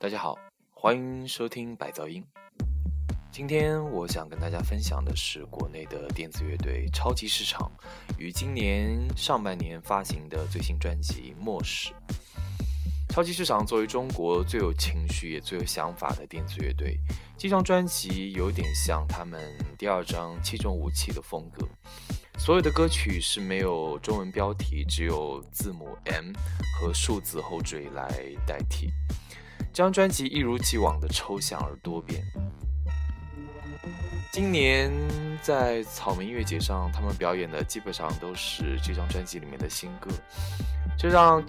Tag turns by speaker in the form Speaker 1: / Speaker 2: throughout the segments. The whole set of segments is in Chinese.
Speaker 1: 大家好，欢迎收听百噪音。今天我想跟大家分享的是国内的电子乐队超级市场于今年上半年发行的最新专辑《末世》。超级市场作为中国最有情绪也最有想法的电子乐队，这张专辑有点像他们第二张《七种武器》的风格。所有的歌曲是没有中文标题，只有字母 M 和数字后缀来代替。这张专辑一如既往的抽象而多变。今年在草莓音乐节上，他们表演的基本上都是这张专辑里面的新歌，这让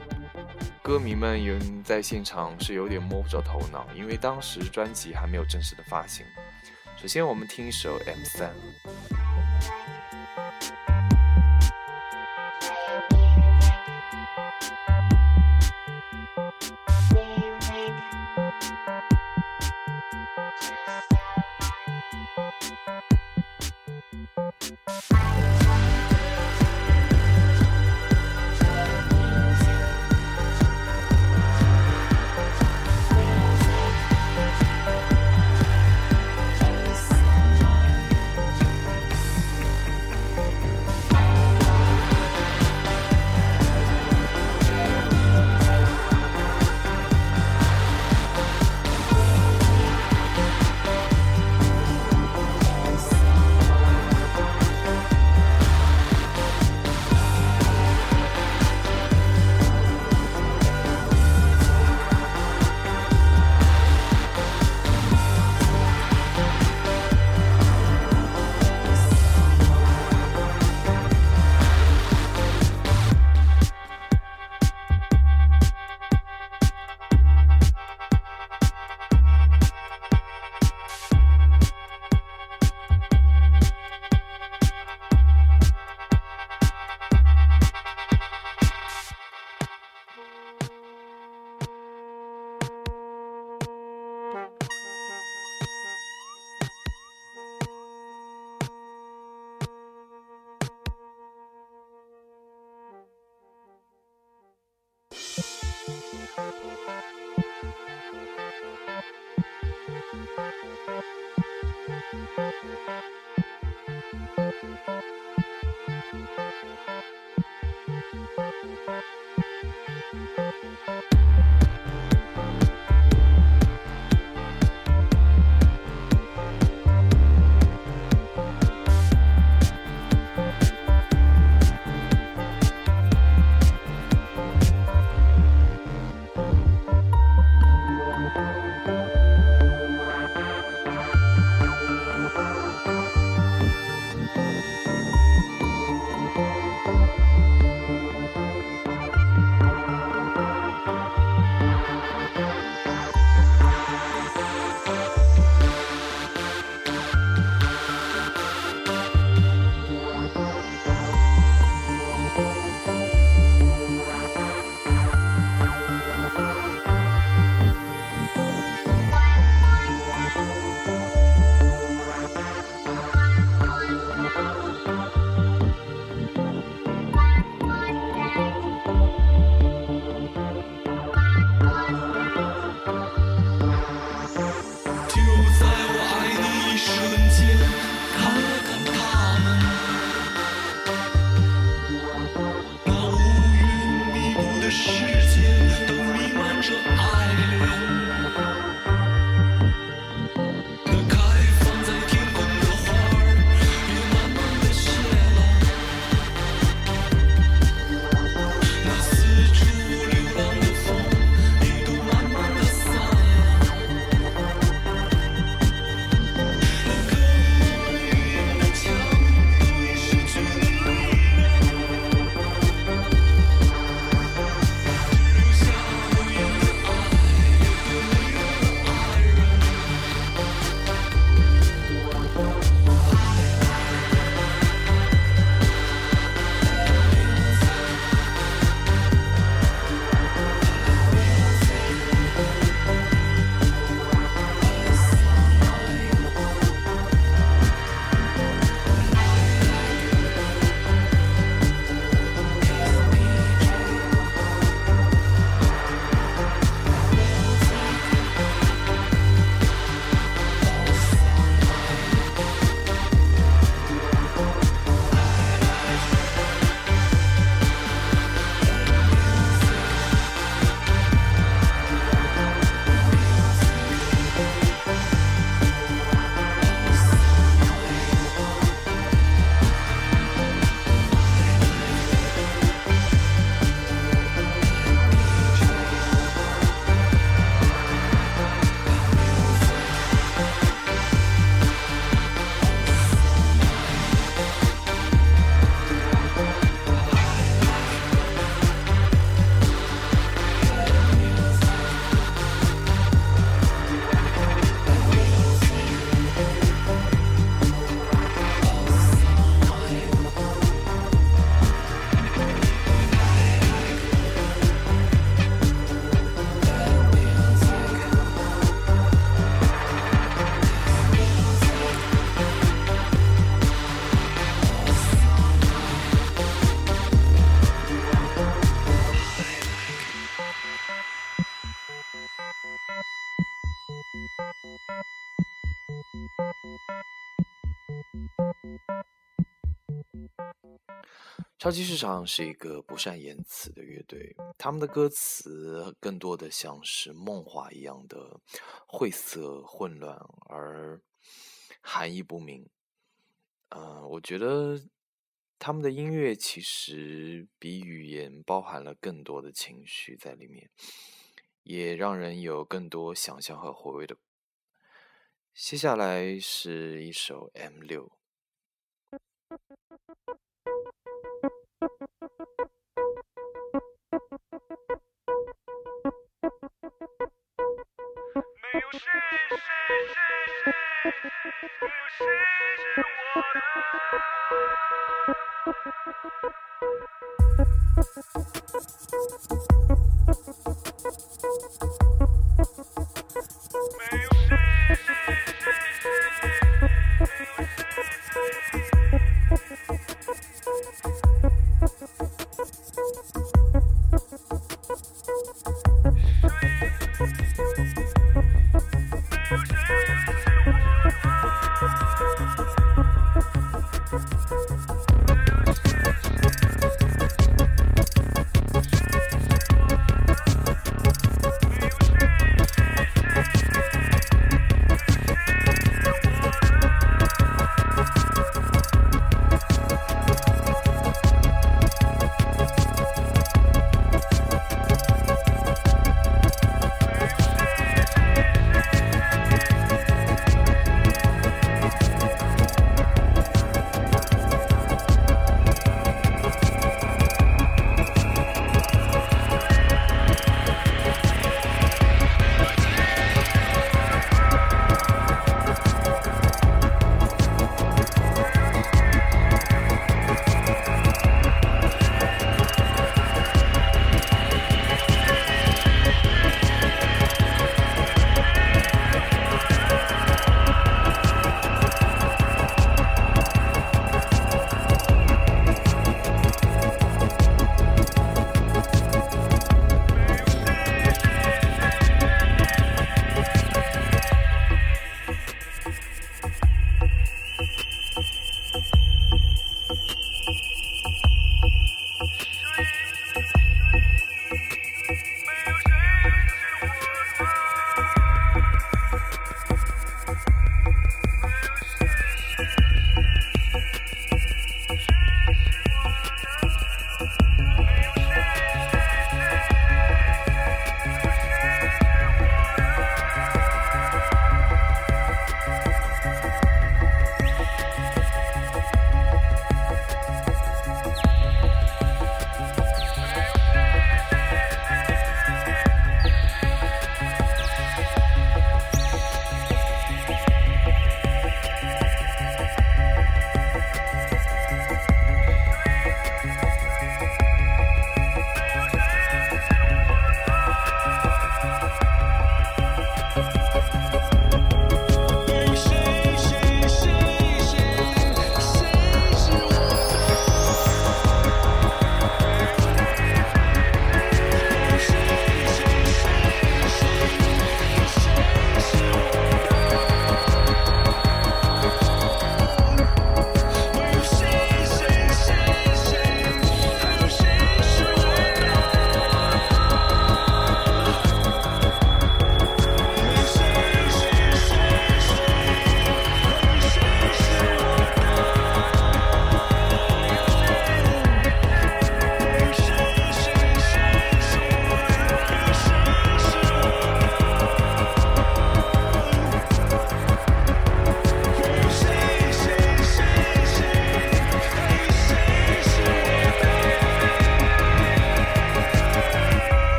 Speaker 1: 歌迷们有在现场是有点摸不着头脑，因为当时专辑还没有正式的发行。首先，我们听一首 M 三。超级市场是一个不善言辞的乐队，他们的歌词更多的像是梦话一样的晦涩混乱而含义不明。呃，我觉得他们的音乐其实比语言包含了更多的情绪在里面，也让人有更多想象和回味的。接下来是一首 M 六。Shit, shit, shit, shit. Oh, shit, shit.